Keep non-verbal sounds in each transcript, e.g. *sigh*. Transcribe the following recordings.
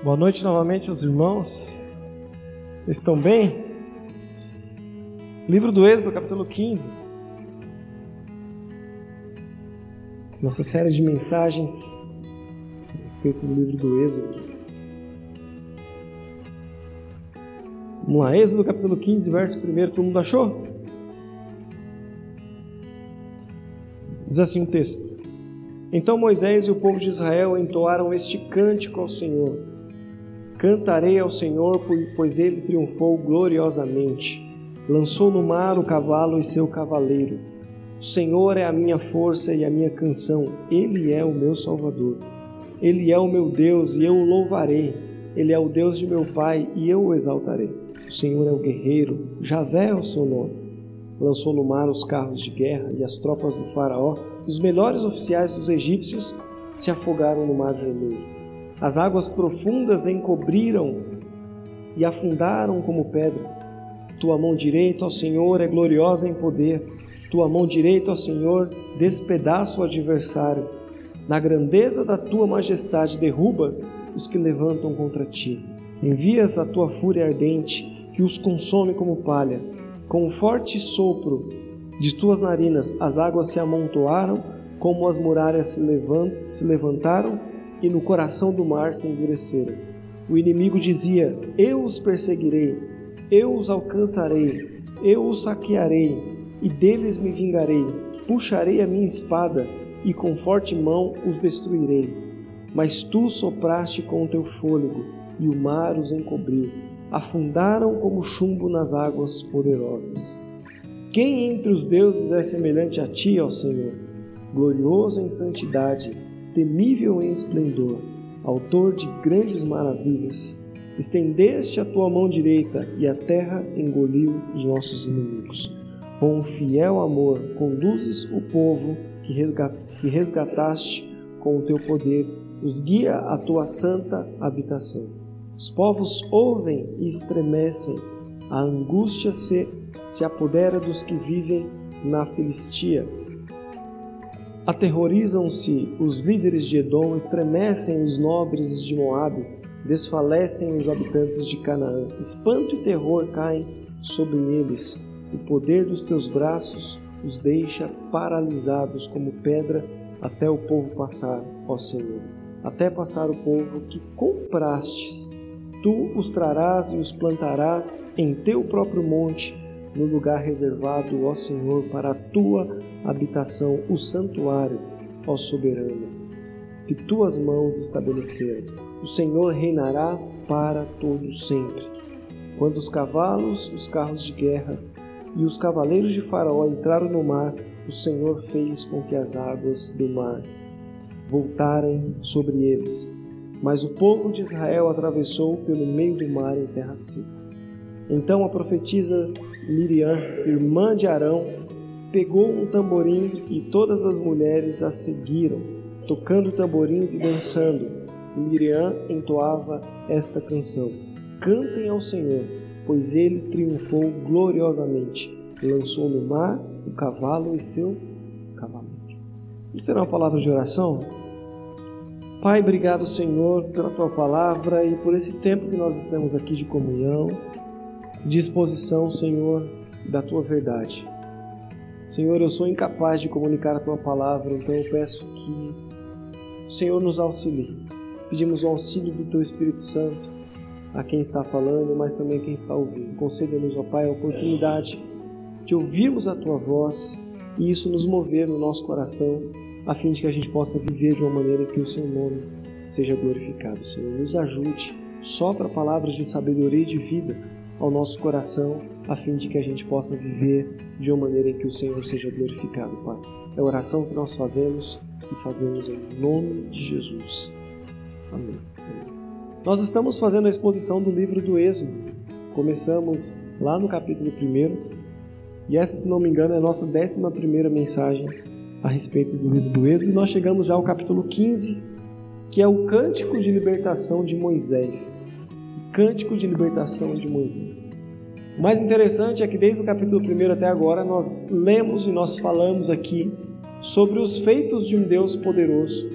Boa noite novamente aos irmãos. Vocês estão bem? Livro do Êxodo, capítulo 15. Nossa série de mensagens a respeito do livro do Êxodo. Vamos lá, Êxodo capítulo 15, verso 1. Todo mundo achou? Diz assim o um texto: Então Moisés e o povo de Israel entoaram este cântico ao Senhor Cantarei ao Senhor, pois ele triunfou gloriosamente. Lançou no mar o cavalo e seu cavaleiro. O Senhor é a minha força e a minha canção. Ele é o meu Salvador. Ele é o meu Deus e eu o louvarei. Ele é o Deus de meu pai e eu o exaltarei. O Senhor é o guerreiro, Javé é o seu nome. Lançou no mar os carros de guerra e as tropas do Faraó. Os melhores oficiais dos egípcios se afogaram no mar vermelho. As águas profundas encobriram e afundaram como pedra. Tua mão direita, ó Senhor, é gloriosa em poder. Tua mão direita, ó Senhor, despedaça o adversário. Na grandeza da tua majestade derrubas os que levantam contra ti. Envias a tua fúria ardente, que os consome como palha. Com um forte sopro de tuas narinas, as águas se amontoaram, como as muralhas se levantaram e no coração do mar se endureceram. O inimigo dizia: Eu os perseguirei, eu os alcançarei, eu os saquearei e deles me vingarei. Puxarei a minha espada e com forte mão os destruirei. Mas tu sopraste com o teu fôlego e o mar os encobriu. Afundaram como chumbo nas águas poderosas. Quem entre os deuses é semelhante a ti, ó Senhor? Glorioso em santidade temível em esplendor, autor de grandes maravilhas. Estendeste a tua mão direita e a terra engoliu os nossos inimigos. Com um fiel amor conduzes o povo que resgataste com o teu poder, os guia à tua santa habitação. Os povos ouvem e estremecem, a angústia se, se apodera dos que vivem na Filistia Aterrorizam-se os líderes de Edom, estremecem os nobres de Moabe, desfalecem os habitantes de Canaã. Espanto e terror caem sobre eles. O poder dos teus braços os deixa paralisados como pedra até o povo passar, ó Senhor. Até passar o povo que comprastes. Tu os trarás e os plantarás em teu próprio monte no lugar reservado, ó Senhor, para a tua habitação, o santuário, ó soberano, que tuas mãos estabeleceram. O Senhor reinará para todo sempre. Quando os cavalos, os carros de guerra e os cavaleiros de Faraó entraram no mar, o Senhor fez com que as águas do mar voltarem sobre eles. Mas o povo de Israel atravessou pelo meio do mar em terra seca. Então a profetisa Miriam, irmã de Arão, pegou um tamborim e todas as mulheres a seguiram, tocando tamborins e dançando. Miriam entoava esta canção: Cantem ao Senhor, pois ele triunfou gloriosamente. Lançou no mar o cavalo e seu cavalete. Isso será uma palavra de oração? Pai, obrigado, Senhor, pela tua palavra e por esse tempo que nós estamos aqui de comunhão disposição, Senhor, da tua verdade. Senhor, eu sou incapaz de comunicar a tua palavra, então eu peço que o Senhor nos auxilie. Pedimos o auxílio do teu Espírito Santo a quem está falando, mas também a quem está ouvindo. Conceda-nos, ó Pai, a oportunidade de ouvirmos a tua voz e isso nos mover no nosso coração, a fim de que a gente possa viver de uma maneira que o seu nome seja glorificado. Senhor, nos ajude, sopra palavras de sabedoria e de vida ao nosso coração, a fim de que a gente possa viver de uma maneira em que o Senhor seja glorificado, Pai. É a oração que nós fazemos e fazemos em nome de Jesus. Amém. Nós estamos fazendo a exposição do livro do Êxodo. Começamos lá no capítulo 1 e essa, se não me engano, é a nossa décima primeira mensagem a respeito do livro do Êxodo. E nós chegamos já ao capítulo 15, que é o cântico de libertação de Moisés cântico de libertação de Moisés. O mais interessante é que desde o capítulo 1 até agora nós lemos e nós falamos aqui sobre os feitos de um Deus poderoso,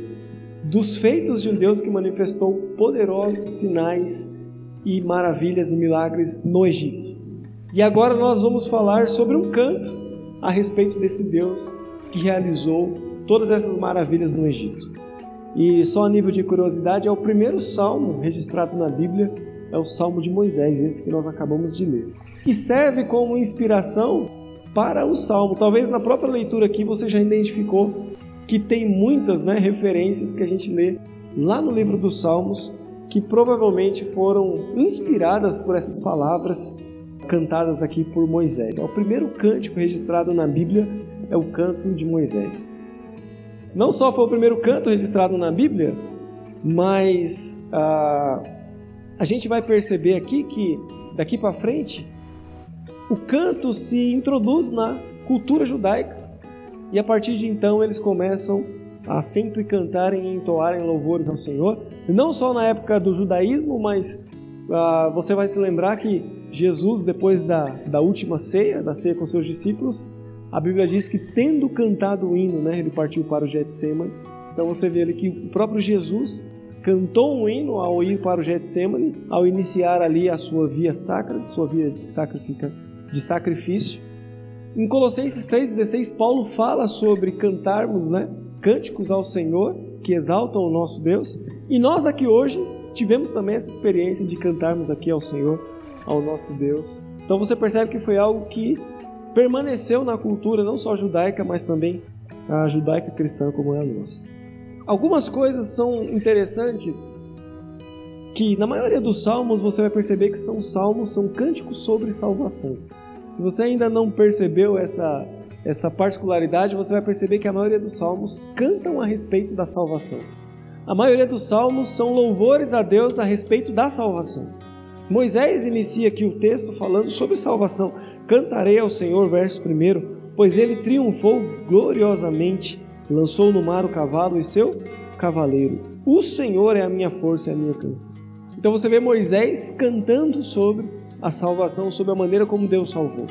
dos feitos de um Deus que manifestou poderosos sinais e maravilhas e milagres no Egito. E agora nós vamos falar sobre um canto a respeito desse Deus que realizou todas essas maravilhas no Egito. E só a nível de curiosidade, é o primeiro salmo registrado na Bíblia, é o Salmo de Moisés, esse que nós acabamos de ler. Que serve como inspiração para o salmo. Talvez na própria leitura aqui você já identificou que tem muitas né, referências que a gente lê lá no livro dos Salmos que provavelmente foram inspiradas por essas palavras cantadas aqui por Moisés. O primeiro cântico registrado na Bíblia é o canto de Moisés. Não só foi o primeiro canto registrado na Bíblia, mas ah, a gente vai perceber aqui que daqui para frente o canto se introduz na cultura judaica e a partir de então eles começam a sempre cantarem e entoarem louvores ao Senhor, não só na época do judaísmo, mas ah, você vai se lembrar que Jesus, depois da, da última ceia, da ceia com seus discípulos, a Bíblia diz que tendo cantado o hino, né, ele partiu para o Getsemane. Então você vê ali que o próprio Jesus cantou um hino ao ir para o Getsemane, ao iniciar ali a sua via sacra, sua via de sacrifício. Em Colossenses 3,16, Paulo fala sobre cantarmos né, cânticos ao Senhor que exaltam o nosso Deus. E nós aqui hoje tivemos também essa experiência de cantarmos aqui ao Senhor, ao nosso Deus. Então você percebe que foi algo que permaneceu na cultura não só judaica, mas também a judaica cristã como é a nossa. Algumas coisas são interessantes que na maioria dos salmos você vai perceber que são salmos, são cânticos sobre salvação. Se você ainda não percebeu essa essa particularidade, você vai perceber que a maioria dos salmos cantam a respeito da salvação. A maioria dos salmos são louvores a Deus a respeito da salvação. Moisés inicia aqui o texto falando sobre salvação. Cantarei ao Senhor, verso 1, pois ele triunfou gloriosamente, lançou no mar o cavalo e seu cavaleiro. O Senhor é a minha força e a minha canção. Então você vê Moisés cantando sobre a salvação, sobre a maneira como Deus salvou.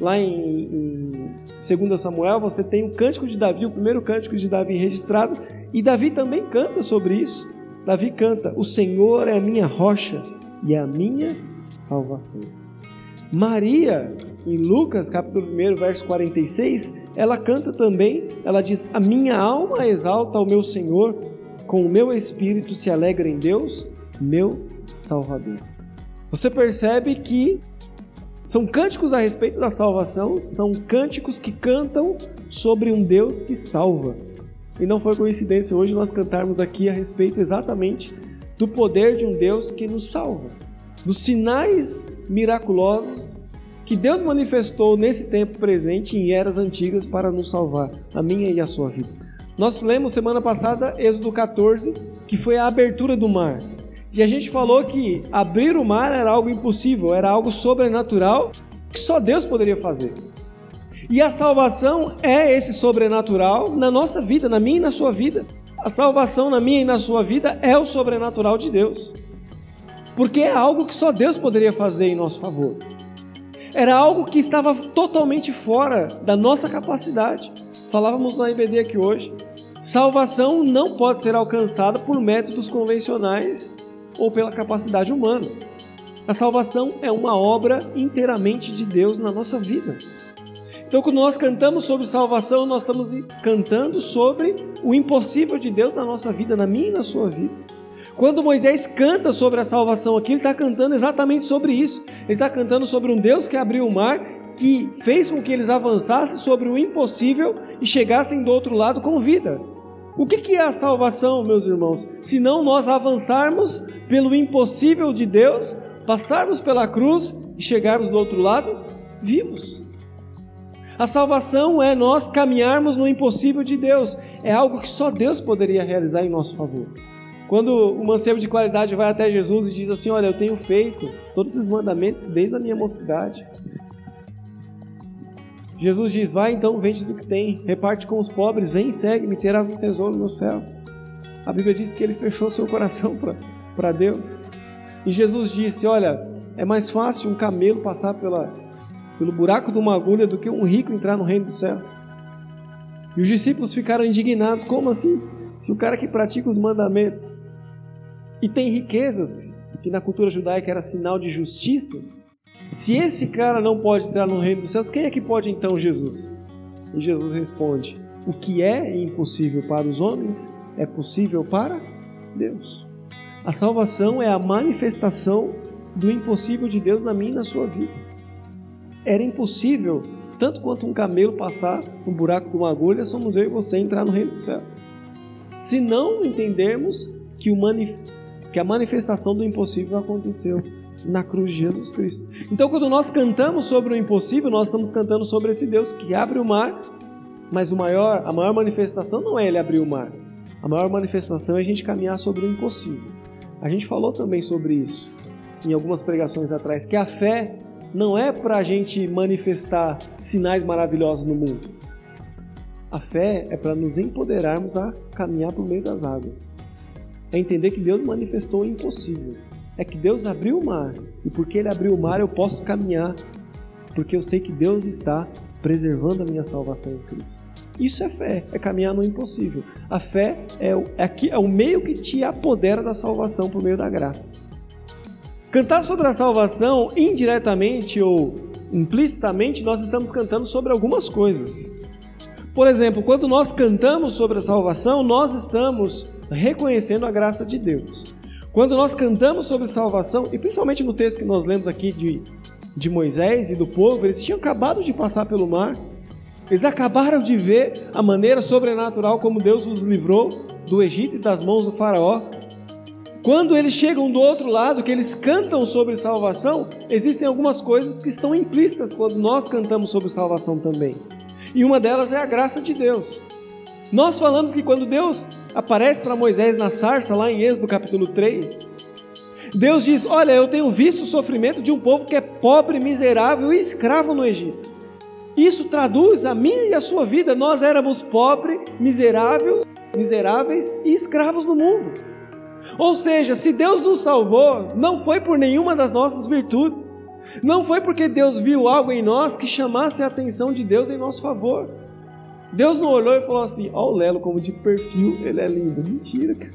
Lá em, em 2 Samuel você tem o cântico de Davi, o primeiro cântico de Davi registrado, e Davi também canta sobre isso. Davi canta: O Senhor é a minha rocha e a minha salvação. Maria, em Lucas capítulo 1, verso 46, ela canta também, ela diz: A minha alma exalta ao meu Senhor, com o meu espírito se alegra em Deus, meu Salvador. Você percebe que são cânticos a respeito da salvação, são cânticos que cantam sobre um Deus que salva. E não foi coincidência hoje nós cantarmos aqui a respeito exatamente do poder de um Deus que nos salva dos sinais miraculosos que Deus manifestou nesse tempo presente em eras antigas para nos salvar, a minha e a sua vida. Nós lemos semana passada Êxodo 14, que foi a abertura do mar. E a gente falou que abrir o mar era algo impossível, era algo sobrenatural que só Deus poderia fazer. E a salvação é esse sobrenatural na nossa vida, na minha e na sua vida. A salvação na minha e na sua vida é o sobrenatural de Deus porque é algo que só Deus poderia fazer em nosso favor. Era algo que estava totalmente fora da nossa capacidade. Falávamos na IBD aqui hoje. Salvação não pode ser alcançada por métodos convencionais ou pela capacidade humana. A salvação é uma obra inteiramente de Deus na nossa vida. Então, quando nós cantamos sobre salvação, nós estamos cantando sobre o impossível de Deus na nossa vida, na minha e na sua vida. Quando Moisés canta sobre a salvação aqui, ele está cantando exatamente sobre isso. Ele está cantando sobre um Deus que abriu o mar, que fez com que eles avançassem sobre o impossível e chegassem do outro lado com vida. O que é a salvação, meus irmãos? Se não nós avançarmos pelo impossível de Deus, passarmos pela cruz e chegarmos do outro lado vivos. A salvação é nós caminharmos no impossível de Deus. É algo que só Deus poderia realizar em nosso favor. Quando o mancebo de qualidade vai até Jesus e diz assim: Olha, eu tenho feito todos esses mandamentos desde a minha mocidade. Jesus diz: Vai então, vende do que tem, reparte com os pobres, vem e segue-me, terás um tesouro no céu. A Bíblia diz que ele fechou seu coração para Deus. E Jesus disse: Olha, é mais fácil um camelo passar pela, pelo buraco de uma agulha do que um rico entrar no reino dos céus. E os discípulos ficaram indignados: Como assim? Se o cara que pratica os mandamentos e tem riquezas, que na cultura judaica era sinal de justiça, se esse cara não pode entrar no reino dos céus, quem é que pode então Jesus? E Jesus responde: O que é impossível para os homens é possível para Deus. A salvação é a manifestação do impossível de Deus na minha e na sua vida. Era impossível, tanto quanto um camelo passar no buraco de uma agulha, somos eu e você entrar no reino dos céus. Se não entendermos que, manif que a manifestação do impossível aconteceu na cruz de Jesus Cristo. Então, quando nós cantamos sobre o impossível, nós estamos cantando sobre esse Deus que abre o mar, mas o maior, a maior manifestação não é ele abrir o mar. A maior manifestação é a gente caminhar sobre o impossível. A gente falou também sobre isso em algumas pregações atrás, que a fé não é para a gente manifestar sinais maravilhosos no mundo. A fé é para nos empoderarmos a caminhar por meio das águas. É entender que Deus manifestou o impossível. É que Deus abriu o mar. E porque Ele abriu o mar, eu posso caminhar. Porque eu sei que Deus está preservando a minha salvação em Cristo. Isso é fé, é caminhar no impossível. A fé é o, é, é o meio que te apodera da salvação por meio da graça. Cantar sobre a salvação, indiretamente ou implicitamente, nós estamos cantando sobre algumas coisas. Por exemplo, quando nós cantamos sobre a salvação, nós estamos reconhecendo a graça de Deus. Quando nós cantamos sobre salvação, e principalmente no texto que nós lemos aqui de, de Moisés e do povo, eles tinham acabado de passar pelo mar, eles acabaram de ver a maneira sobrenatural como Deus os livrou do Egito e das mãos do Faraó. Quando eles chegam do outro lado, que eles cantam sobre salvação, existem algumas coisas que estão implícitas quando nós cantamos sobre salvação também. E uma delas é a graça de Deus. Nós falamos que quando Deus aparece para Moisés na sarça, lá em Êxodo capítulo 3, Deus diz: Olha, eu tenho visto o sofrimento de um povo que é pobre, miserável e escravo no Egito. Isso traduz a minha e a sua vida. Nós éramos pobres, miseráveis, miseráveis e escravos no mundo. Ou seja, se Deus nos salvou, não foi por nenhuma das nossas virtudes. Não foi porque Deus viu algo em nós que chamasse a atenção de Deus em nosso favor. Deus não olhou e falou assim: Ó, o Lelo, como de perfil, ele é lindo. Mentira, cara.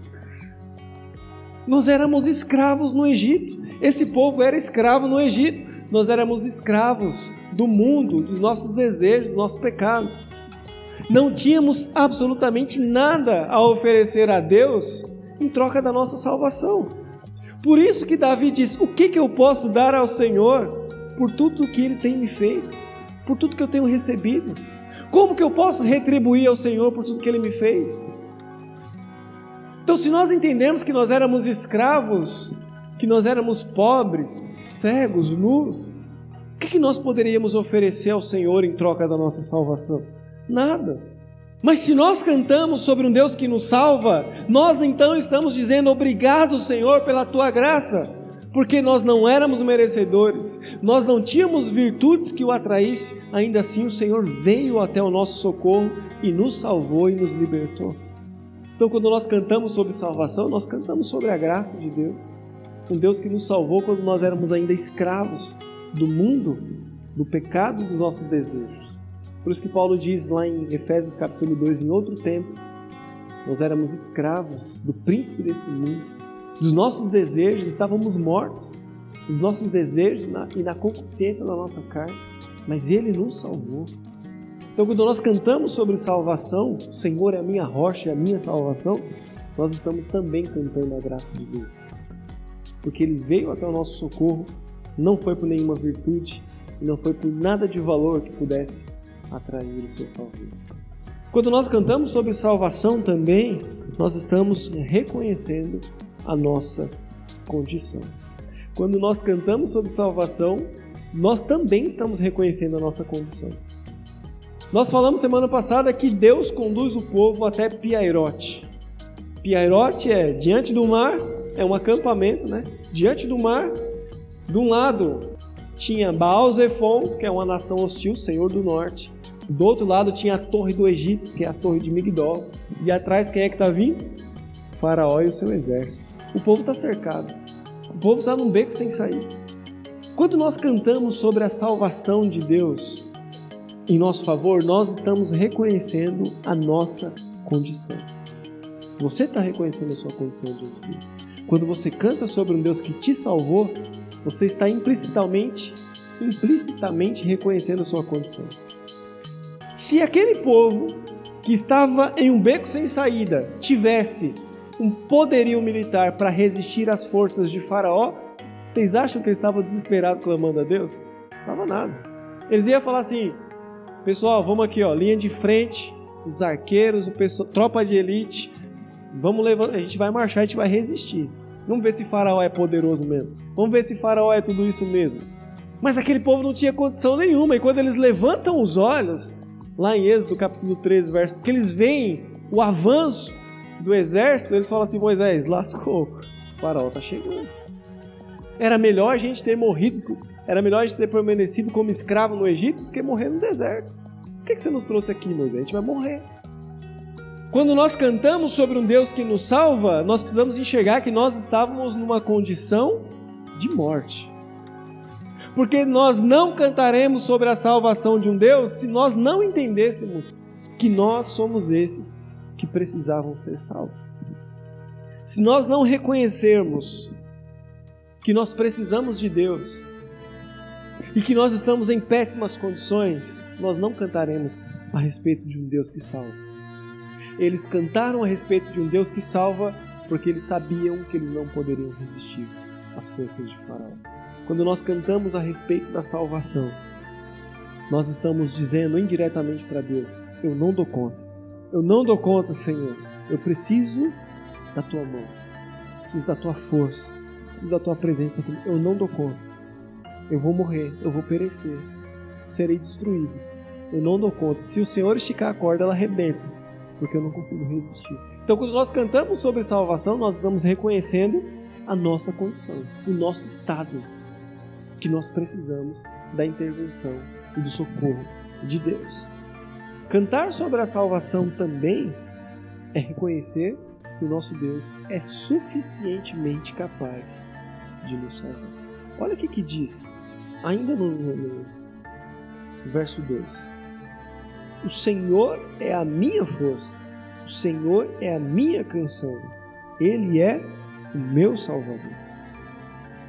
Nós éramos escravos no Egito. Esse povo era escravo no Egito. Nós éramos escravos do mundo, dos nossos desejos, dos nossos pecados. Não tínhamos absolutamente nada a oferecer a Deus em troca da nossa salvação. Por isso que Davi diz: O que, que eu posso dar ao Senhor por tudo que Ele tem me feito, por tudo que eu tenho recebido? Como que eu posso retribuir ao Senhor por tudo que Ele me fez? Então, se nós entendemos que nós éramos escravos, que nós éramos pobres, cegos, nus, o que, que nós poderíamos oferecer ao Senhor em troca da nossa salvação? Nada. Mas se nós cantamos sobre um Deus que nos salva, nós então estamos dizendo obrigado, Senhor, pela tua graça, porque nós não éramos merecedores, nós não tínhamos virtudes que o atraísse, ainda assim o Senhor veio até o nosso socorro e nos salvou e nos libertou. Então, quando nós cantamos sobre salvação, nós cantamos sobre a graça de Deus, um Deus que nos salvou quando nós éramos ainda escravos do mundo, do pecado dos nossos desejos. Por isso que Paulo diz lá em Efésios capítulo 2, em outro tempo, nós éramos escravos do príncipe desse mundo, dos nossos desejos, estávamos mortos, dos nossos desejos e na concupiscência da nossa carne, mas Ele nos salvou. Então, quando nós cantamos sobre salvação, o Senhor é a minha rocha, é a minha salvação, nós estamos também cantando a graça de Deus. Porque Ele veio até o nosso socorro não foi por nenhuma virtude não foi por nada de valor que pudesse atrair o seu favor. Quando nós cantamos sobre salvação também, nós estamos reconhecendo a nossa condição. Quando nós cantamos sobre salvação, nós também estamos reconhecendo a nossa condição. Nós falamos semana passada que Deus conduz o povo até Piairote. Piairote é diante do mar, é um acampamento, né? Diante do mar, de um lado tinha Baal Zephon, que é uma nação hostil, senhor do norte. Do outro lado tinha a torre do Egito, que é a torre de Migdol. E atrás quem é que está vindo? O faraó e o seu exército. O povo está cercado. O povo está num beco sem sair. Quando nós cantamos sobre a salvação de Deus em nosso favor, nós estamos reconhecendo a nossa condição. Você está reconhecendo a sua condição diante de Deus. Quando você canta sobre um Deus que te salvou, você está implicitamente, implicitamente reconhecendo a sua condição. Se aquele povo que estava em um beco sem saída tivesse um poderio militar para resistir às forças de Faraó, vocês acham que eles estavam desesperados clamando a Deus? Não estava nada. Eles iam falar assim: pessoal, vamos aqui, ó, linha de frente, os arqueiros, o pessoal, tropa de elite, vamos levar, a gente vai marchar, a gente vai resistir. Vamos ver se Faraó é poderoso mesmo. Vamos ver se Faraó é tudo isso mesmo. Mas aquele povo não tinha condição nenhuma, e quando eles levantam os olhos, lá em Êxodo capítulo 13, verso, que eles veem o avanço do exército, eles falam assim: Moisés, lascou, o Faraó está chegando. Era melhor a gente ter morrido, era melhor a gente ter permanecido como escravo no Egito do que morrer no deserto. Por que você nos trouxe aqui, Moisés? A gente vai morrer. Quando nós cantamos sobre um Deus que nos salva, nós precisamos enxergar que nós estávamos numa condição de morte. Porque nós não cantaremos sobre a salvação de um Deus se nós não entendêssemos que nós somos esses que precisavam ser salvos. Se nós não reconhecermos que nós precisamos de Deus e que nós estamos em péssimas condições, nós não cantaremos a respeito de um Deus que salva. Eles cantaram a respeito de um Deus que salva porque eles sabiam que eles não poderiam resistir às forças de Faraó. Quando nós cantamos a respeito da salvação, nós estamos dizendo indiretamente para Deus: Eu não dou conta. Eu não dou conta, Senhor. Eu preciso da tua mão. Preciso da tua força. Preciso da tua presença. Eu não dou conta. Eu vou morrer. Eu vou perecer. Serei destruído. Eu não dou conta. Se o Senhor esticar a corda, ela arrebenta. Porque eu não consigo resistir. Então, quando nós cantamos sobre salvação, nós estamos reconhecendo a nossa condição, o nosso estado, que nós precisamos da intervenção e do socorro de Deus. Cantar sobre a salvação também é reconhecer que o nosso Deus é suficientemente capaz de nos salvar. Olha o que, que diz, ainda no, no, verso 2: O Senhor é a minha força, o Senhor é a minha canção, Ele é o meu Salvador.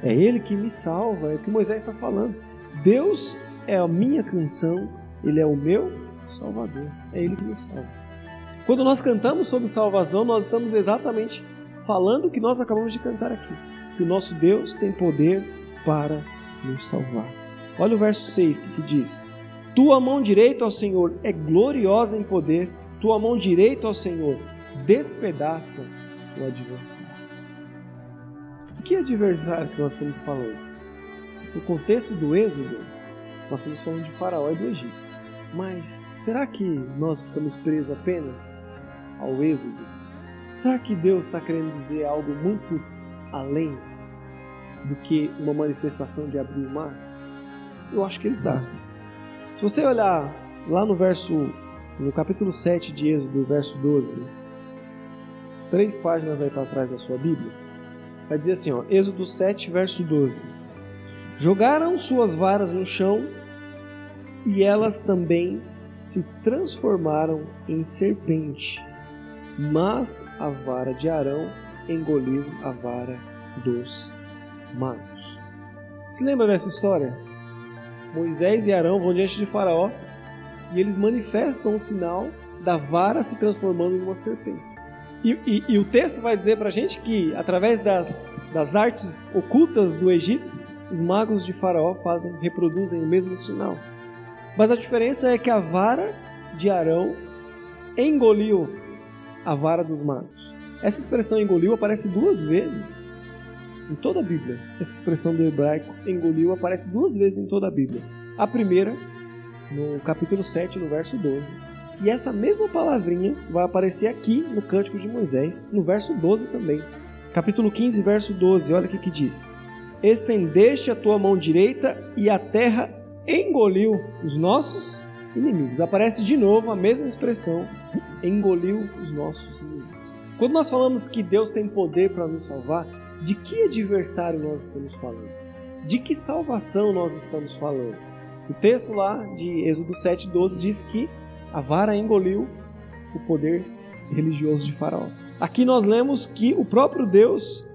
É Ele que me salva, é o que Moisés está falando. Deus é a minha canção, Ele é o meu Salvador. É Ele que nos salva. Quando nós cantamos sobre salvação, nós estamos exatamente falando o que nós acabamos de cantar aqui. Que o nosso Deus tem poder para nos salvar. Olha o verso 6 que, que diz: Tua mão direita, ao Senhor, é gloriosa em poder, tua mão direita, ao Senhor, despedaça o adversário. Que adversário que nós estamos falando? No contexto do Êxodo, nós estamos falando de Faraó e do Egito. Mas será que nós estamos presos apenas ao êxodo? Será que Deus está querendo dizer algo muito além do que uma manifestação de abrir o mar? Eu acho que ele está. Se você olhar lá no verso, no capítulo 7 de Êxodo, verso 12, três páginas aí para trás da sua Bíblia, vai dizer assim, ó, Êxodo 7, verso 12. Jogaram suas varas no chão e elas também se transformaram em serpente, mas a vara de Arão engoliu a vara dos magos. Se lembra dessa história? Moisés e Arão vão diante de Faraó e eles manifestam o sinal da vara se transformando em uma serpente. E, e, e o texto vai dizer para a gente que, através das, das artes ocultas do Egito, os magos de Faraó fazem, reproduzem o mesmo sinal. Mas a diferença é que a vara de Arão engoliu a vara dos magos. Essa expressão engoliu aparece duas vezes em toda a Bíblia. Essa expressão do hebraico engoliu aparece duas vezes em toda a Bíblia. A primeira, no capítulo 7, no verso 12. E essa mesma palavrinha vai aparecer aqui no Cântico de Moisés, no verso 12 também. Capítulo 15, verso 12, olha o que, que diz: Estendeste a tua mão direita e a terra engoliu os nossos inimigos. Aparece de novo a mesma expressão, engoliu os nossos inimigos. Quando nós falamos que Deus tem poder para nos salvar, de que adversário nós estamos falando? De que salvação nós estamos falando? O texto lá de Êxodo 7,12 diz que a vara engoliu o poder religioso de Faraó. Aqui nós lemos que o próprio Deus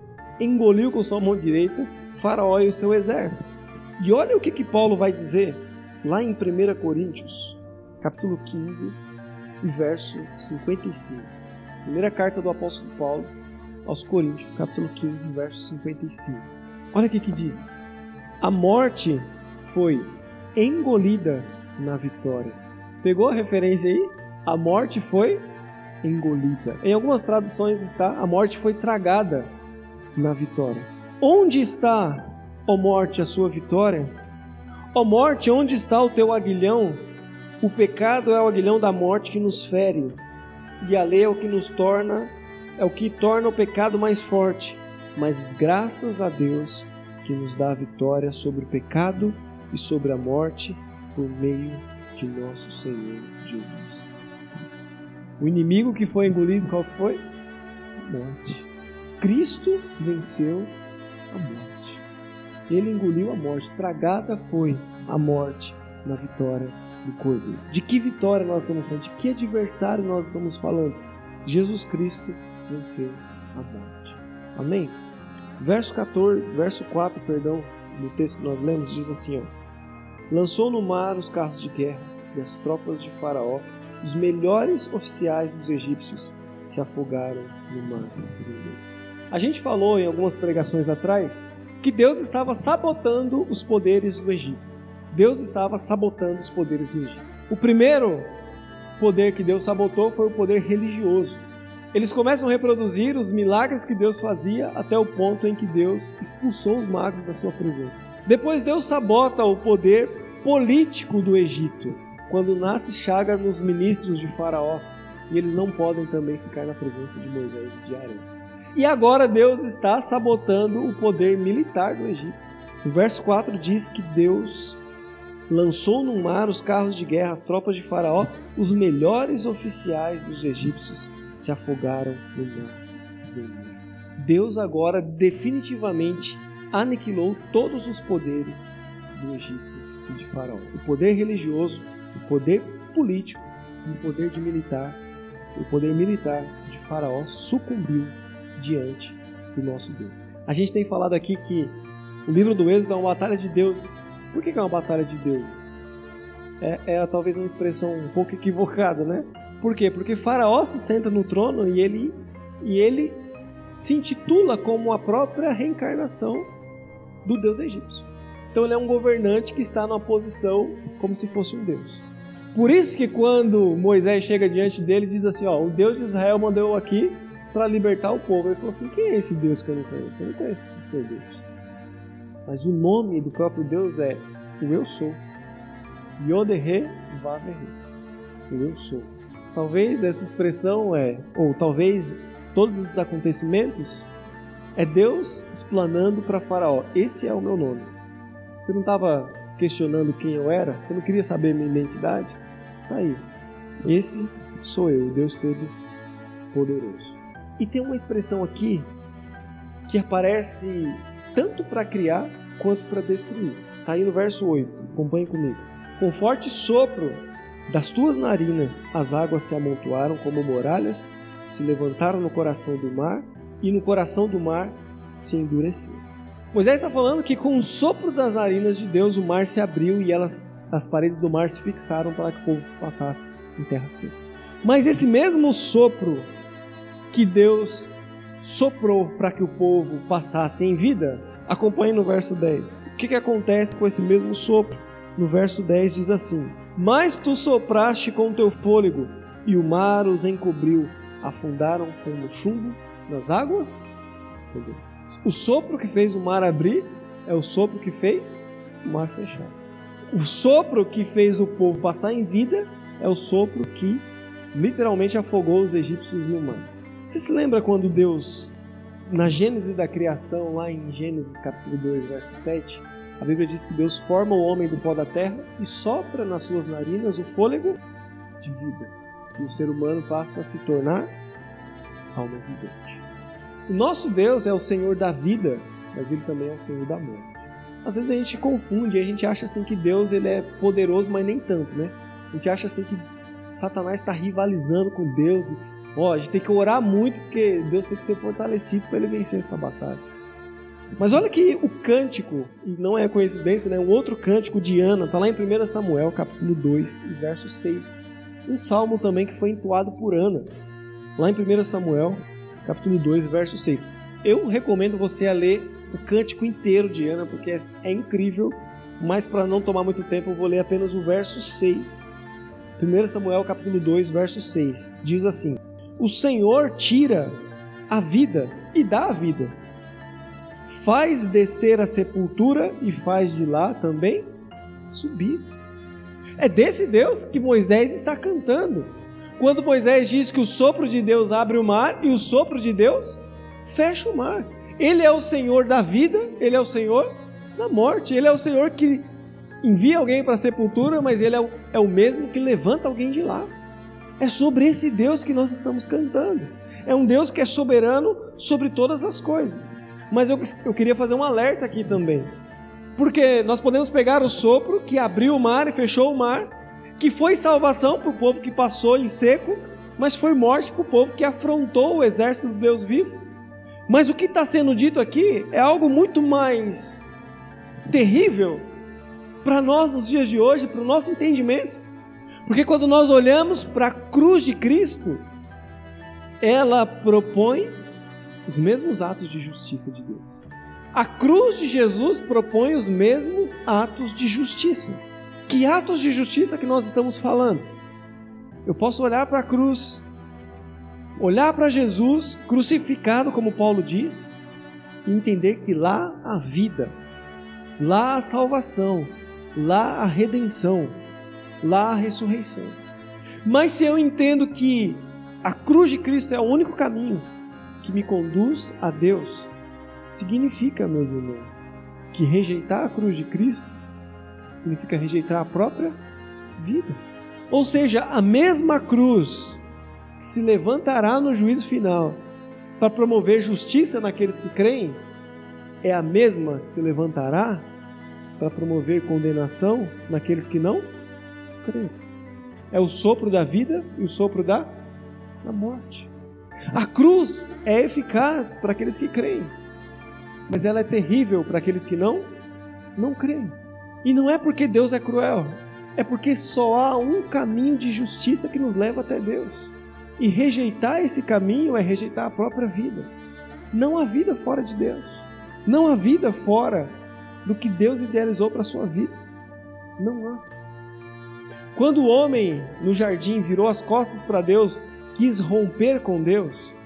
engoliu com sua mão direita Faraó e o seu exército. E olha o que, que Paulo vai dizer lá em 1 Coríntios, capítulo 15, e verso 55. Primeira carta do apóstolo Paulo aos Coríntios, capítulo 15, verso 55. Olha o que, que diz: A morte foi engolida na vitória. Pegou a referência aí? A morte foi engolida. Em algumas traduções está: a morte foi tragada na vitória. Onde está, ó morte, a sua vitória? Ó morte, onde está o teu aguilhão? O pecado é o aguilhão da morte que nos fere, e a lei é o que nos torna, é o que torna o pecado mais forte. Mas graças a Deus que nos dá a vitória sobre o pecado e sobre a morte por meio de nosso Senhor Jesus Cristo. O inimigo que foi engolido, qual foi? Morte. Cristo venceu a morte. Ele engoliu a morte. Tragada foi a morte na vitória do Cordeiro. De que vitória nós estamos falando? De que adversário nós estamos falando? Jesus Cristo venceu a morte. Amém? Verso 14, verso 4, perdão, no texto que nós lemos, diz assim, ó: Lançou no mar os carros de guerra e as tropas de Faraó, os melhores oficiais dos egípcios se afogaram no mar. A gente falou em algumas pregações atrás que Deus estava sabotando os poderes do Egito. Deus estava sabotando os poderes do Egito. O primeiro poder que Deus sabotou foi o poder religioso. Eles começam a reproduzir os milagres que Deus fazia até o ponto em que Deus expulsou os magos da sua presença. Depois Deus sabota o poder político do Egito, quando nasce chaga nos ministros de Faraó, e eles não podem também ficar na presença de Moisés e de Arão. E agora Deus está sabotando o poder militar do Egito. O verso 4 diz que Deus lançou no mar os carros de guerra, as tropas de Faraó, os melhores oficiais dos egípcios se afogaram no mar. Deus agora definitivamente aniquilou todos os poderes do Egito e de Faraó. O poder religioso, o poder político o poder de militar, o poder militar de Faraó sucumbiu diante do nosso Deus. A gente tem falado aqui que o livro do Êxodo é uma batalha de deuses por que é uma batalha de deuses? É, é talvez uma expressão um pouco equivocada, né? Por quê? Porque Faraó se senta no trono e ele, e ele se intitula como a própria reencarnação do deus egípcio. Então ele é um governante que está numa posição como se fosse um deus. Por isso que quando Moisés chega diante dele diz assim, ó, o Deus de Israel mandou aqui para libertar o povo. Ele falou assim, quem é esse Deus que eu não conheço? Eu não conheço esse seu Deus. Mas o nome do próprio Deus é o Eu Sou. Yoderre Vaverre. O Eu Sou. Talvez essa expressão é, ou talvez todos esses acontecimentos, é Deus explanando para Faraó: esse é o meu nome. Você não estava questionando quem eu era? Você não queria saber minha identidade? Tá aí. Esse sou eu, Deus Todo-Poderoso. E tem uma expressão aqui que aparece tanto para criar quanto para destruir. Está aí no verso 8, acompanhe comigo. Com forte sopro das tuas narinas as águas se amontoaram como muralhas, se levantaram no coração do mar, e no coração do mar se endureceu. Moisés está falando que com o sopro das narinas de Deus o mar se abriu e elas, as paredes do mar se fixaram para que o povo passasse em terra seca. Mas esse mesmo sopro que Deus soprou para que o povo passasse em vida, acompanhe no verso 10. O que, que acontece com esse mesmo sopro? No verso 10 diz assim: Mas tu sopraste com teu fôlego, e o mar os encobriu, afundaram como chumbo nas águas? O sopro que fez o mar abrir é o sopro que fez o mar fechar. O sopro que fez o povo passar em vida é o sopro que literalmente afogou os egípcios no mar. Você se lembra quando Deus, na Gênese da criação, lá em Gênesis capítulo 2, verso 7, a Bíblia diz que Deus forma o homem do pó da terra e sopra nas suas narinas o fôlego de vida. E o ser humano passa a se tornar alma vivente. O nosso Deus é o Senhor da vida, mas ele também é o Senhor da morte. Às vezes a gente confunde, a gente acha assim que Deus ele é poderoso, mas nem tanto, né? A gente acha assim que Satanás está rivalizando com Deus Ó, a gente tem que orar muito porque Deus tem que ser fortalecido para ele vencer essa batalha. Mas olha que o cântico, e não é coincidência, né? Um outro cântico de Ana, está lá em 1 Samuel, capítulo 2, verso 6. Um salmo também que foi entoado por Ana, lá em 1 Samuel, capítulo 2, verso 6. Eu recomendo você a ler o cântico inteiro de Ana, porque é, é incrível, mas para não tomar muito tempo, eu vou ler apenas o verso 6. 1 Samuel capítulo 2, verso 6. Diz assim: O Senhor tira a vida e dá a vida. Faz descer a sepultura e faz de lá também subir. É desse Deus que Moisés está cantando. Quando Moisés diz que o sopro de Deus abre o mar e o sopro de Deus fecha o mar. Ele é o Senhor da vida, ele é o Senhor da morte, ele é o Senhor que envia alguém para a sepultura, mas ele é o, é o mesmo que levanta alguém de lá. É sobre esse Deus que nós estamos cantando. É um Deus que é soberano sobre todas as coisas. Mas eu, eu queria fazer um alerta aqui também. Porque nós podemos pegar o sopro que abriu o mar e fechou o mar, que foi salvação para o povo que passou em seco, mas foi morte para o povo que afrontou o exército do Deus vivo. Mas o que está sendo dito aqui é algo muito mais terrível para nós nos dias de hoje, para o nosso entendimento. Porque quando nós olhamos para a cruz de Cristo, ela propõe os mesmos atos de justiça de Deus. A cruz de Jesus propõe os mesmos atos de justiça. Que atos de justiça que nós estamos falando? Eu posso olhar para a cruz, olhar para Jesus crucificado, como Paulo diz, e entender que lá a vida, lá a salvação, lá a redenção, lá a ressurreição. Mas se eu entendo que a cruz de Cristo é o único caminho que me conduz a Deus, significa, meus irmãos, que rejeitar a cruz de Cristo significa rejeitar a própria vida. Ou seja, a mesma cruz que se levantará no juízo final para promover justiça naqueles que creem, é a mesma que se levantará para promover condenação naqueles que não creem. É o sopro da vida e o sopro da, da morte. A cruz é eficaz para aqueles que creem, mas ela é terrível para aqueles que não não creem. E não é porque Deus é cruel, é porque só há um caminho de justiça que nos leva até Deus. E rejeitar esse caminho é rejeitar a própria vida. Não há vida fora de Deus. Não há vida fora do que Deus idealizou para a sua vida. Não há. Quando o homem no jardim virou as costas para Deus, quis romper com Deus,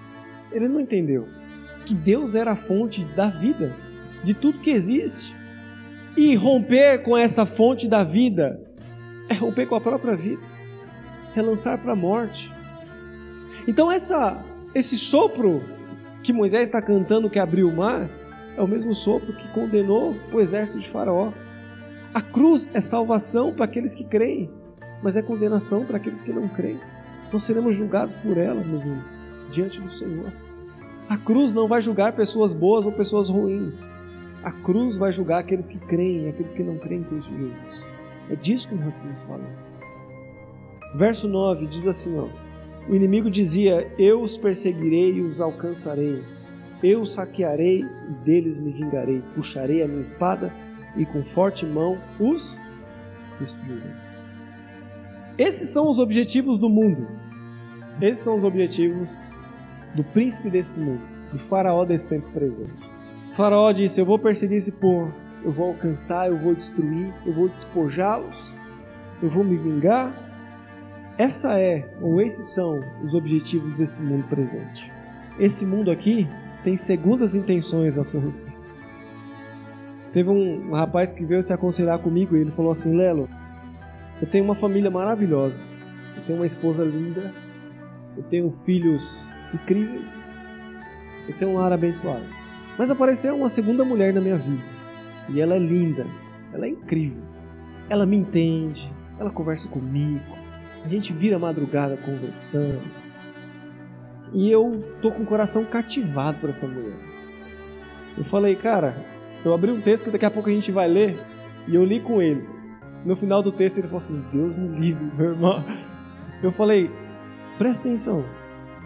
ele não entendeu que Deus era a fonte da vida, de tudo que existe. E romper com essa fonte da vida é romper com a própria vida, é lançar para a morte. Então essa esse sopro que Moisés está cantando que abriu o mar é o mesmo sopro que condenou o exército de Faraó. A cruz é salvação para aqueles que creem, mas é condenação para aqueles que não creem. Nós seremos julgados por ela, meus irmãos, diante do Senhor. A cruz não vai julgar pessoas boas ou pessoas ruins. A cruz vai julgar aqueles que creem e aqueles que não creem em Cristo Jesus. É disso que nós estamos falando. Verso 9 diz assim: ó, O inimigo dizia: Eu os perseguirei e os alcançarei eu saquearei e deles me vingarei. Puxarei a minha espada e com forte mão os destruirei. Esses são os objetivos do mundo. Esses são os objetivos do príncipe desse mundo, do faraó desse tempo presente. Faraó disse: Eu vou perseguir esse povo, eu vou alcançar, eu vou destruir, eu vou despojá-los, eu vou me vingar. Essa é, ou esses são, os objetivos desse mundo presente. Esse mundo aqui tem segundas intenções a seu respeito. Teve um rapaz que veio se aconselhar comigo e ele falou assim: Lelo, eu tenho uma família maravilhosa, eu tenho uma esposa linda, eu tenho filhos incríveis, eu tenho um lar abençoado. Mas apareceu uma segunda mulher na minha vida e ela é linda, ela é incrível, ela me entende, ela conversa comigo, a gente vira madrugada conversando e eu tô com o coração cativado por essa mulher. Eu falei, cara, eu abri um texto que daqui a pouco a gente vai ler, e eu li com ele. No final do texto ele falou assim: Deus me livre, meu irmão. Eu falei, presta atenção.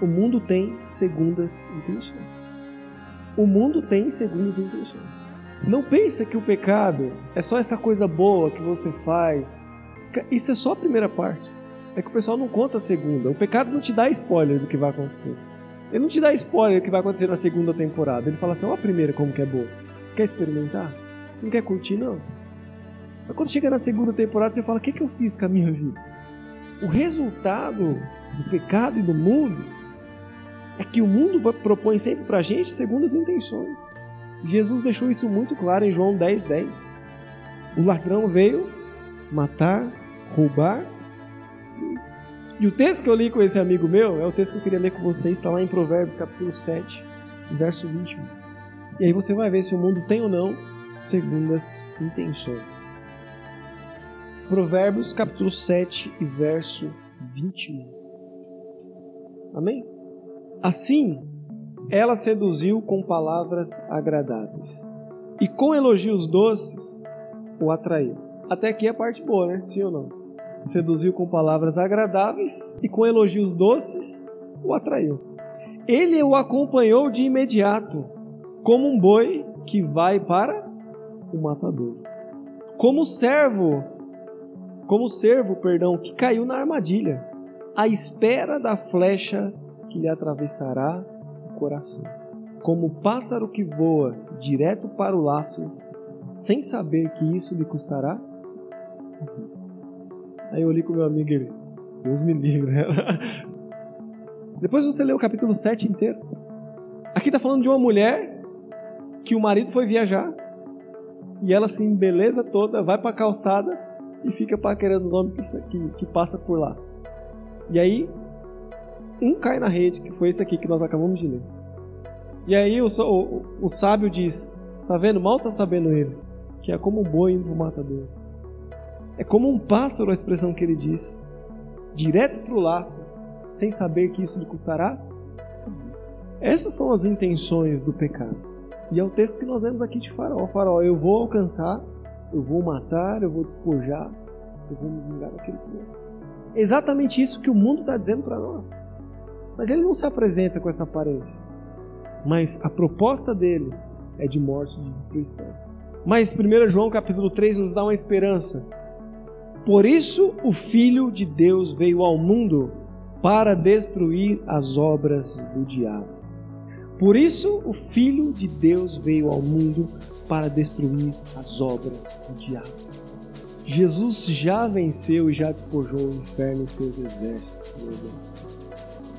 o mundo tem segundas intenções. O mundo tem segundas intenções. Não pensa que o pecado é só essa coisa boa que você faz. Isso é só a primeira parte. É que o pessoal não conta a segunda. O pecado não te dá spoiler do que vai acontecer. Ele não te dá spoiler do que vai acontecer na segunda temporada. Ele fala assim: ó, a primeira como que é boa. Quer experimentar? Não quer curtir, não? Mas quando chega na segunda temporada, você fala: o que, que eu fiz com a minha vida? O resultado do pecado e do mundo é que o mundo propõe sempre pra gente segundo as intenções. Jesus deixou isso muito claro em João 10, 10. O ladrão veio matar, roubar, destruir. E o texto que eu li com esse amigo meu é o texto que eu queria ler com vocês, está lá em Provérbios capítulo 7, verso 21. E aí você vai ver se o mundo tem ou não segundas intenções. Provérbios capítulo 7 e verso 21. Amém? Assim, ela seduziu com palavras agradáveis, e com elogios doces o atraiu. Até aqui é a parte boa, né? Sim ou não? Seduziu com palavras agradáveis e com elogios doces o atraiu. Ele o acompanhou de imediato, como um boi que vai para o matador. Como servo, como servo, perdão, que caiu na armadilha, à espera da flecha que lhe atravessará coração. Como o pássaro que voa direto para o laço, sem saber que isso lhe custará? Aí eu li com meu amigo ele, Deus me livre. Né? *laughs* Depois você lê o capítulo 7 inteiro. Aqui está falando de uma mulher que o marido foi viajar e ela se embeleza toda, vai para a calçada e fica paquerando os homens que, que, que passa por lá. E aí um cai na rede, que foi esse aqui que nós acabamos de ler. E aí o, o, o sábio diz: Tá vendo? Mal tá sabendo ele, que é como um boi indo pro matador. É como um pássaro a expressão que ele diz, direto pro laço, sem saber que isso lhe custará. Essas são as intenções do pecado. E é o texto que nós lemos aqui de Faraó. Faraó, eu vou alcançar, eu vou matar, eu vou despojar, eu vou me vingar daquele povo. É exatamente isso que o mundo está dizendo para nós. Mas ele não se apresenta com essa aparência. Mas a proposta dele é de morte e de destruição. Mas 1 João capítulo 3 nos dá uma esperança. Por isso o Filho de Deus veio ao mundo para destruir as obras do diabo. Por isso o Filho de Deus veio ao mundo para destruir as obras do diabo. Jesus já venceu e já despojou o inferno e seus exércitos, meu irmão.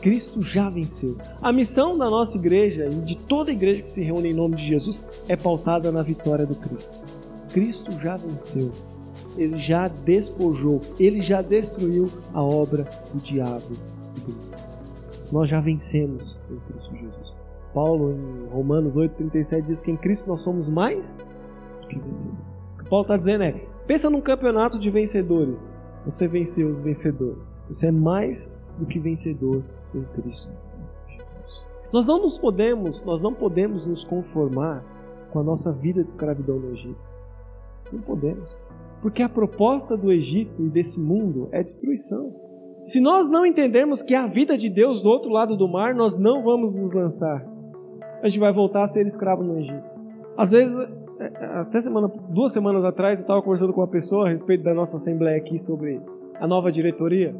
Cristo já venceu. A missão da nossa igreja e de toda igreja que se reúne em nome de Jesus é pautada na vitória do Cristo. Cristo já venceu. Ele já despojou, ele já destruiu a obra do diabo. Nós já vencemos em Cristo Jesus. Paulo, em Romanos 8,37, diz que em Cristo nós somos mais do que vencedores. O que Paulo está dizendo é: pensa num campeonato de vencedores. Você venceu os vencedores. Você é mais do que vencedor em Cristo Jesus. Nós não nos podemos, nós não podemos nos conformar com a nossa vida de escravidão no Egito. Não podemos. Porque a proposta do Egito e desse mundo é destruição. Se nós não entendermos que a vida de Deus do outro lado do mar, nós não vamos nos lançar. A gente vai voltar a ser escravo no Egito. Às vezes, é, é, até semana, duas semanas atrás, eu estava conversando com uma pessoa a respeito da nossa assembleia aqui sobre a nova diretoria.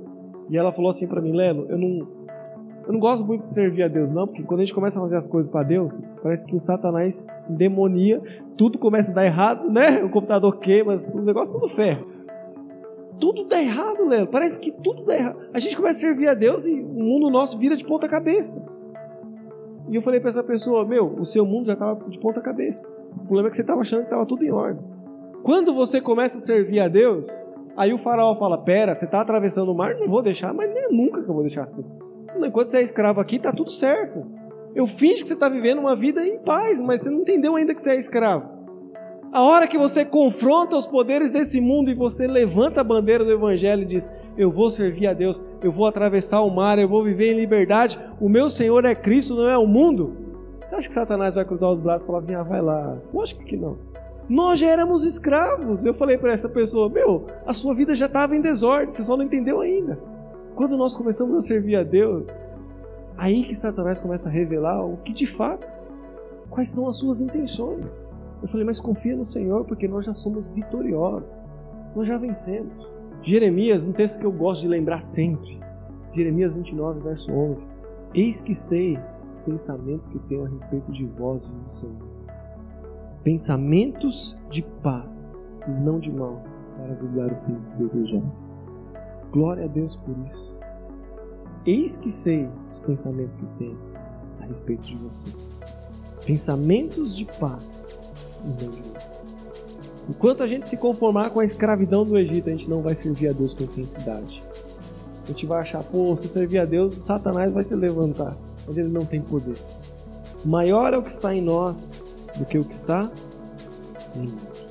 E ela falou assim para mim, Lelo, eu não, eu não gosto muito de servir a Deus, não, porque quando a gente começa a fazer as coisas para Deus, parece que o Satanás demonia, tudo começa a dar errado, né? O computador queima, os negócios tudo ferro. Tudo dá errado, Lelo. Parece que tudo dá errado. A gente começa a servir a Deus e o mundo nosso vira de ponta cabeça. E eu falei para essa pessoa: Meu, o seu mundo já estava de ponta cabeça. O problema é que você estava achando que estava tudo em ordem. Quando você começa a servir a Deus, aí o faraó fala: Pera, você está atravessando o mar? Não vou deixar, mas nem nunca que eu vou deixar assim. Enquanto você é escravo aqui, tá tudo certo. Eu finjo que você está vivendo uma vida em paz, mas você não entendeu ainda que você é escravo. A hora que você confronta os poderes desse mundo e você levanta a bandeira do Evangelho e diz: Eu vou servir a Deus, eu vou atravessar o mar, eu vou viver em liberdade, o meu Senhor é Cristo, não é o mundo. Você acha que Satanás vai cruzar os braços e falar assim: Ah, vai lá? Lógico que não. Nós já éramos escravos. Eu falei para essa pessoa: Meu, a sua vida já estava em desordem, você só não entendeu ainda. Quando nós começamos a servir a Deus, Aí que Satanás começa a revelar o que de fato, quais são as suas intenções. Eu falei, mas confia no Senhor, porque nós já somos vitoriosos. Nós já vencemos. Jeremias, um texto que eu gosto de lembrar sempre. Jeremias 29, verso 11. Eis que sei os pensamentos que tenho a respeito de vós, diz o Senhor. Pensamentos de paz e não de mal, para vos dar o que desejais. Glória a Deus por isso. Eis que sei os pensamentos que tenho a respeito de você. Pensamentos de paz e não de mal. Enquanto a gente se conformar com a escravidão do Egito, a gente não vai servir a Deus com intensidade. A gente vai achar, pô, se eu servir a Deus, o Satanás vai se levantar. Mas ele não tem poder. Maior é o que está em nós do que o que está em nós.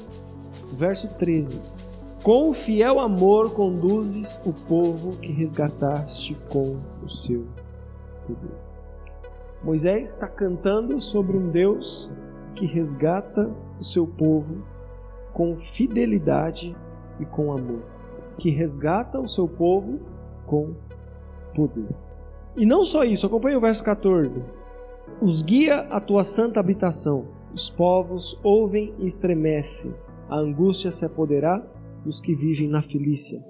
Verso 13. Com fiel amor conduzes o povo que resgataste com o seu poder. Moisés está cantando sobre um Deus que resgata o seu povo com fidelidade e com amor, que resgata o seu povo com poder. E não só isso, acompanhe o verso 14. Os guia à tua santa habitação, os povos ouvem e estremecem, a angústia se apoderar dos que vivem na Filícia.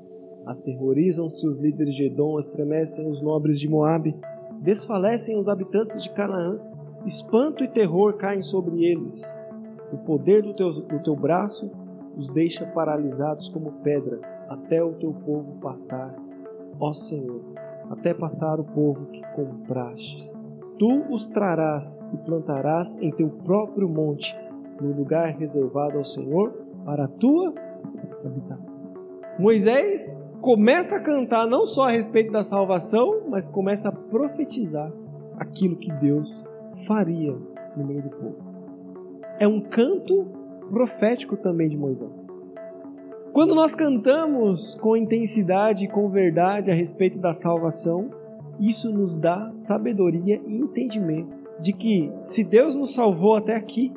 Aterrorizam-se os líderes de Edom, estremecem os nobres de Moabe, desfalecem os habitantes de Canaã, espanto e terror caem sobre eles. O poder do teu, do teu braço os deixa paralisados como pedra, até o teu povo passar, ó Senhor, até passar o povo que comprastes. Tu os trarás e plantarás em teu próprio monte, no lugar reservado ao Senhor, para a tua habitação. Moisés começa a cantar não só a respeito da salvação, mas começa a profetizar aquilo que Deus faria no meio do povo. É um canto profético também de Moisés. Quando nós cantamos com intensidade e com verdade a respeito da salvação, isso nos dá sabedoria e entendimento de que se Deus nos salvou até aqui,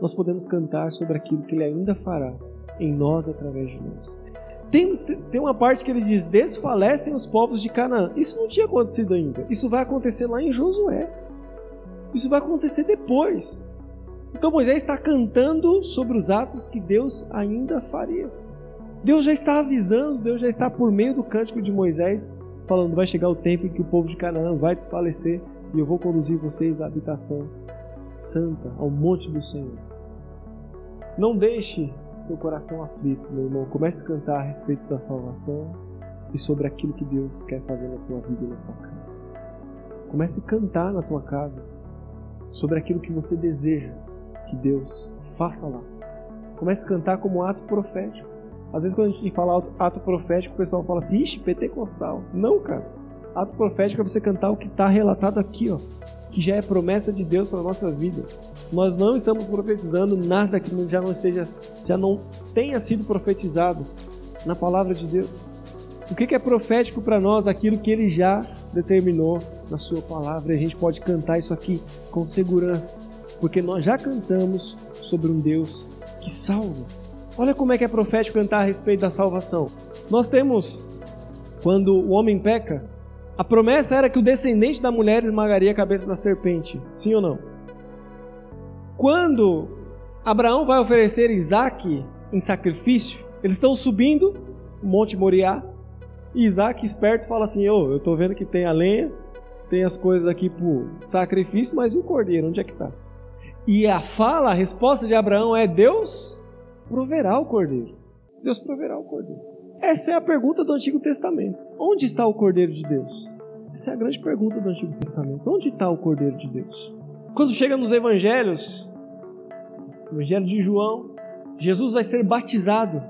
nós podemos cantar sobre aquilo que Ele ainda fará em nós através de nós. Tem, tem uma parte que ele diz: desfalecem os povos de Canaã. Isso não tinha acontecido ainda. Isso vai acontecer lá em Josué. Isso vai acontecer depois. Então Moisés está cantando sobre os atos que Deus ainda faria. Deus já está avisando, Deus já está por meio do cântico de Moisés, falando: vai chegar o tempo em que o povo de Canaã vai desfalecer e eu vou conduzir vocês à habitação santa, ao monte do Senhor. Não deixe seu coração aflito, meu irmão. Comece a cantar a respeito da salvação e sobre aquilo que Deus quer fazer na tua vida e na tua casa. Comece a cantar na tua casa sobre aquilo que você deseja que Deus faça lá. Comece a cantar como ato profético. Às vezes quando a gente fala ato profético, o pessoal fala assim, ixi, pentecostal. Não, cara. Ato profético é você cantar o que está relatado aqui, ó que já é promessa de Deus para a nossa vida. Nós não estamos profetizando nada que já não esteja, já não tenha sido profetizado na palavra de Deus. O que é profético para nós? Aquilo que Ele já determinou na Sua palavra. E a gente pode cantar isso aqui com segurança, porque nós já cantamos sobre um Deus que salva. Olha como é que é profético cantar a respeito da salvação. Nós temos, quando o homem peca, a promessa era que o descendente da mulher esmagaria a cabeça da serpente. Sim ou não? Quando Abraão vai oferecer Isaac em sacrifício, eles estão subindo o Monte Moriá. E Isaac, esperto, fala assim: oh, eu estou vendo que tem a lenha, tem as coisas aqui para sacrifício, mas e o cordeiro? Onde é que está? E a fala, a resposta de Abraão é: Deus proverá o cordeiro. Deus proverá o cordeiro. Essa é a pergunta do Antigo Testamento. Onde está o Cordeiro de Deus? Essa é a grande pergunta do Antigo Testamento. Onde está o Cordeiro de Deus? Quando chega nos Evangelhos, Evangelho de João, Jesus vai ser batizado.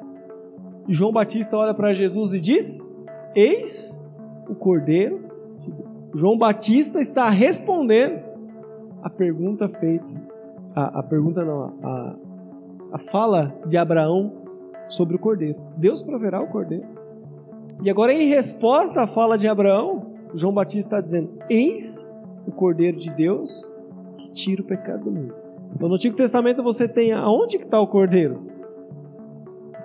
E João Batista olha para Jesus e diz: Eis o Cordeiro de Deus. João Batista está respondendo a pergunta feita, a, a pergunta não, a, a fala de Abraão sobre o cordeiro. Deus proverá o cordeiro. E agora, em resposta à fala de Abraão, João Batista está dizendo: Eis o cordeiro de Deus que tira o pecado do mundo. Então, no Antigo Testamento você tem aonde que está o cordeiro?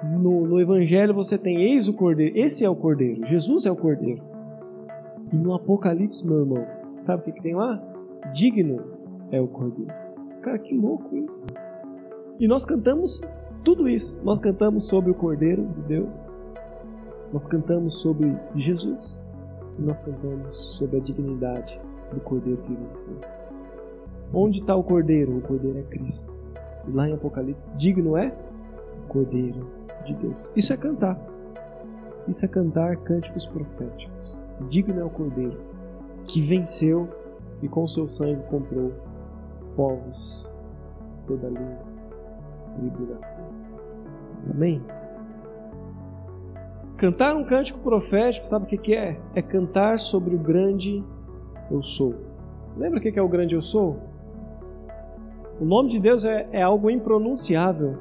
No, no Evangelho você tem eis o cordeiro. Esse é o cordeiro. Jesus é o cordeiro. E no Apocalipse, meu irmão, Sabe o que, que tem lá? Digno é o Cordeiro. Cara, que louco isso. E nós cantamos tudo isso. Nós cantamos sobre o Cordeiro de Deus. Nós cantamos sobre Jesus. E nós cantamos sobre a dignidade do Cordeiro que venceu. Onde está o Cordeiro? O Cordeiro é Cristo. E lá em Apocalipse, digno é o Cordeiro de Deus. Isso é cantar. Isso é cantar cânticos proféticos. Digno é o Cordeiro que venceu e com seu sangue comprou povos toda língua, tribulação. Amém? Cantar um cântico profético, sabe o que, é? É cantar sobre o grande eu sou. Lembra o que, que é o grande eu sou? O nome de Deus é, é algo impronunciável.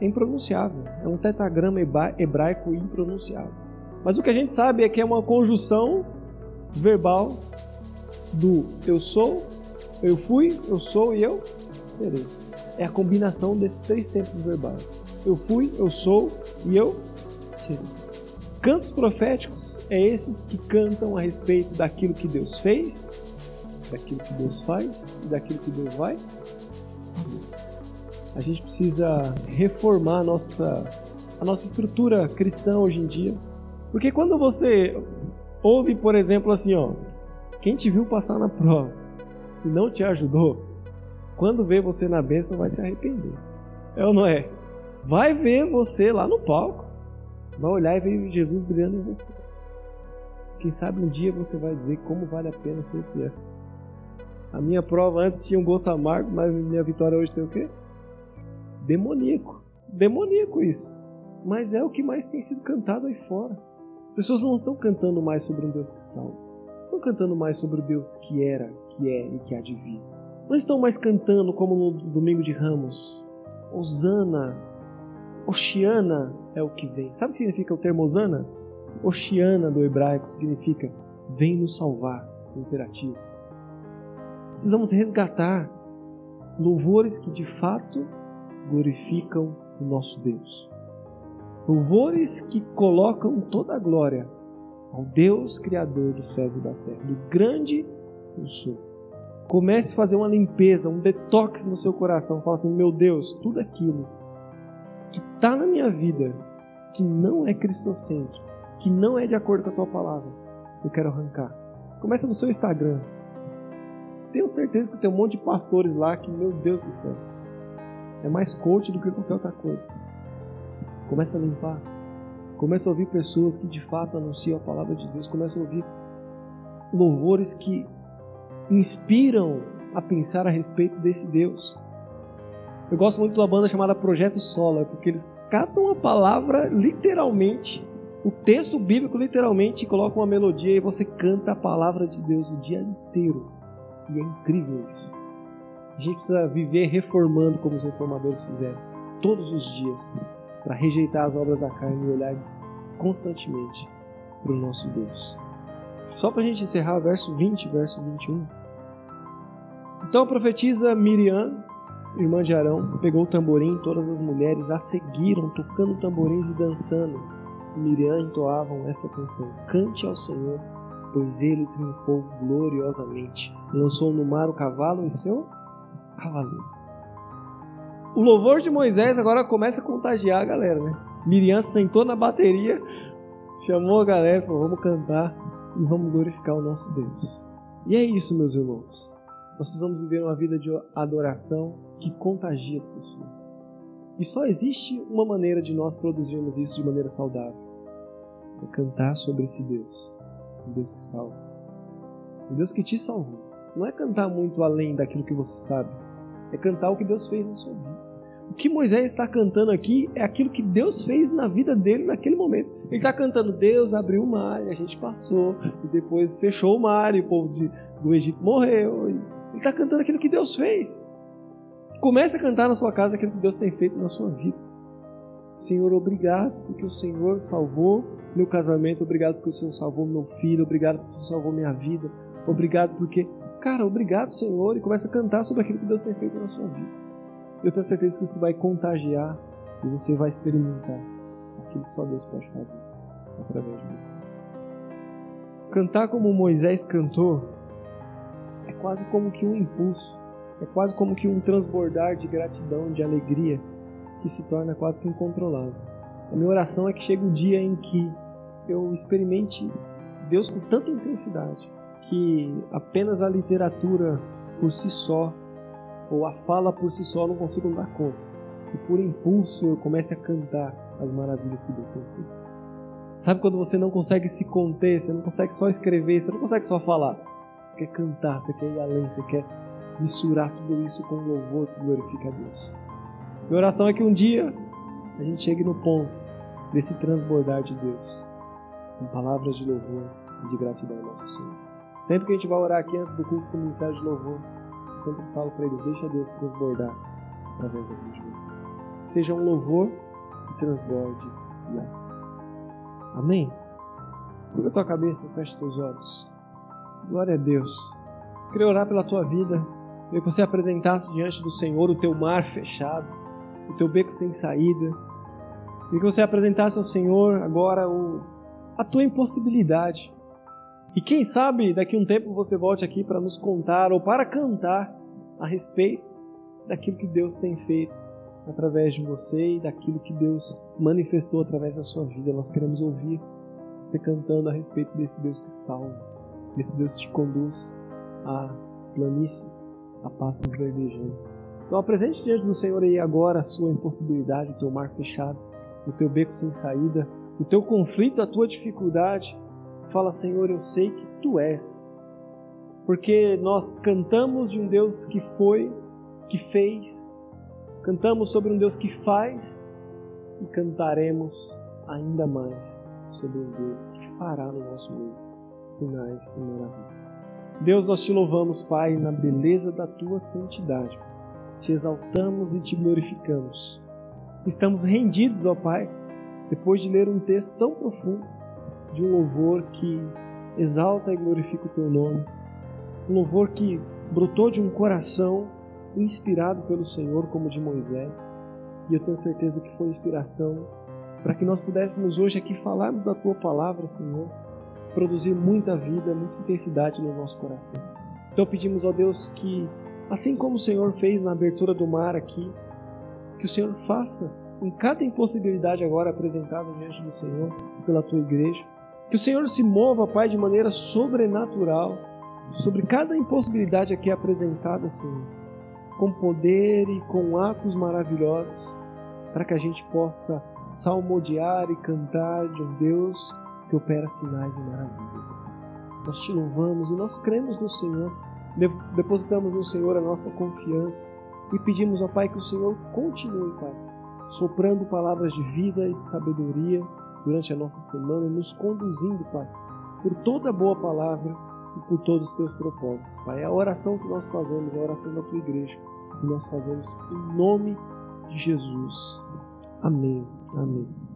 É impronunciável. É um tetagrama hebraico impronunciável. Mas o que a gente sabe é que é uma conjunção verbal do eu sou, eu fui, eu sou e eu serei. É a combinação desses três tempos verbais. Eu fui, eu sou e eu serei. Cantos proféticos é esses que cantam a respeito daquilo que Deus fez, daquilo que Deus faz e daquilo que Deus vai fazer. A gente precisa reformar a nossa, a nossa estrutura cristã hoje em dia. Porque quando você ouve, por exemplo, assim, ó, quem te viu passar na prova e não te ajudou, quando vê você na bênção vai te arrepender. É ou não é? Vai ver você lá no palco, vai olhar e ver Jesus brilhando em você. Quem sabe um dia você vai dizer como vale a pena ser fiel. A minha prova antes tinha um gosto amargo, mas minha vitória hoje tem o quê? Demoníaco. Demoníaco isso. Mas é o que mais tem sido cantado aí fora. As pessoas não estão cantando mais sobre um Deus que salva estão cantando mais sobre o Deus que era, que é e que há de vir. Não estão mais cantando como no domingo de Ramos. Osana, Oxiana é o que vem. Sabe o que significa o termo Osana? Oxiana do hebraico significa vem nos salvar, imperativo. Precisamos resgatar louvores que de fato glorificam o nosso Deus. Louvores que colocam toda a glória ao Deus Criador dos céus e da terra, do grande eu sou. Comece a fazer uma limpeza, um detox no seu coração. Fala assim: meu Deus, tudo aquilo que está na minha vida, que não é cristocêntrico, que não é de acordo com a tua palavra, eu quero arrancar. Começa no seu Instagram. Tenho certeza que tem um monte de pastores lá que, meu Deus do céu, é mais coach do que qualquer outra coisa. Começa a limpar. Começa a ouvir pessoas que de fato anunciam a palavra de Deus. Começa a ouvir louvores que inspiram a pensar a respeito desse Deus. Eu gosto muito da banda chamada Projeto Sola, porque eles catam a palavra literalmente, o texto bíblico literalmente, e colocam uma melodia e você canta a palavra de Deus o dia inteiro. E é incrível isso. A gente precisa viver reformando como os reformadores fizeram, todos os dias para rejeitar as obras da carne e olhar constantemente para o nosso Deus. Só para a gente encerrar, verso 20, verso 21. Então profetiza Miriam, irmã de Arão, pegou o tamborim, todas as mulheres a seguiram, tocando tamborins e dançando. E Miriam entoavam essa canção: Cante ao Senhor, pois ele triunfou gloriosamente. Lançou no mar o cavalo e seu cavaleiro o louvor de Moisés agora começa a contagiar a galera, né? Miriam sentou na bateria, chamou a galera, falou: vamos cantar e vamos glorificar o nosso Deus. E é isso, meus irmãos. Nós precisamos viver uma vida de adoração que contagie as pessoas. E só existe uma maneira de nós produzirmos isso de maneira saudável: é cantar sobre esse Deus, um Deus que salva, um Deus que te salvou. Não é cantar muito além daquilo que você sabe, é cantar o que Deus fez na sua vida. O que Moisés está cantando aqui é aquilo que Deus fez na vida dele naquele momento. Ele está cantando: Deus abriu o mar e a gente passou, e depois fechou o mar e o povo de, do Egito morreu. Está cantando aquilo que Deus fez. Comece a cantar na sua casa aquilo que Deus tem feito na sua vida. Senhor, obrigado porque o Senhor salvou meu casamento, obrigado porque o Senhor salvou meu filho, obrigado porque o Senhor salvou minha vida, obrigado porque, cara, obrigado, Senhor, e começa a cantar sobre aquilo que Deus tem feito na sua vida. Eu tenho certeza que isso vai contagiar e você vai experimentar aquilo que só Deus pode fazer através de você. Cantar como Moisés cantou quase como que um impulso, é quase como que um transbordar de gratidão, de alegria, que se torna quase que incontrolável. A minha oração é que chegue um dia em que eu experimente Deus com tanta intensidade que apenas a literatura por si só ou a fala por si só não consigo dar conta. E por impulso eu comece a cantar as maravilhas que Deus tem feito. Sabe quando você não consegue se conter, você não consegue só escrever, você não consegue só falar. Você quer cantar, você quer ir além, você quer misturar tudo isso com louvor que glorifica a Deus. Minha oração é que um dia a gente chegue no ponto desse transbordar de Deus, com palavras de louvor e de gratidão ao nosso Senhor. Sempre que a gente vai orar aqui antes do culto com o ministério de louvor, eu sempre falo para eles: deixa Deus transbordar através da vida de vocês. Seja um louvor que transborde e paz. Amém? Curva a tua cabeça, feche teus olhos. Glória a Deus. Queria orar pela tua vida. Queria que você apresentasse diante do Senhor o teu mar fechado, o teu beco sem saída. Queria que você apresentasse ao Senhor agora o, a tua impossibilidade. E quem sabe daqui a um tempo você volte aqui para nos contar ou para cantar a respeito daquilo que Deus tem feito através de você e daquilo que Deus manifestou através da sua vida. Nós queremos ouvir você cantando a respeito desse Deus que salva, desse Deus te conduz a planícies, a passos verdejantes. Então apresente diante do Senhor aí agora a sua impossibilidade, o teu mar fechado, o teu beco sem saída, o teu conflito, a tua dificuldade. Fala, Senhor, eu sei que tu és. Porque nós cantamos de um Deus que foi, que fez, cantamos sobre um Deus que faz e cantaremos ainda mais sobre um Deus que fará no nosso meio sinais e maravilhas. Deus, nós te louvamos, Pai, na beleza da tua santidade. Te exaltamos e te glorificamos. Estamos rendidos, ó Pai, depois de ler um texto tão profundo, de um louvor que exalta e glorifica o teu nome, um louvor que brotou de um coração inspirado pelo Senhor, como de Moisés, e eu tenho certeza que foi inspiração para que nós pudéssemos hoje aqui falarmos da tua palavra, Senhor, produzir muita vida, muita intensidade no nosso coração. Então pedimos, ó Deus, que assim como o Senhor fez na abertura do mar aqui, que o Senhor faça em cada impossibilidade agora apresentada diante do Senhor pela tua igreja, que o Senhor se mova, Pai, de maneira sobrenatural sobre cada impossibilidade aqui apresentada, Senhor, com poder e com atos maravilhosos, para que a gente possa salmodiar e cantar de um Deus que opera sinais e maravilhas. Nós te louvamos e nós cremos no Senhor, depositamos no Senhor a nossa confiança e pedimos ao Pai que o Senhor continue, Pai, soprando palavras de vida e de sabedoria durante a nossa semana, nos conduzindo, Pai, por toda boa palavra e por todos os teus propósitos, Pai. É a oração que nós fazemos, é a oração da tua igreja, que nós fazemos em nome de Jesus. Amém. Amém.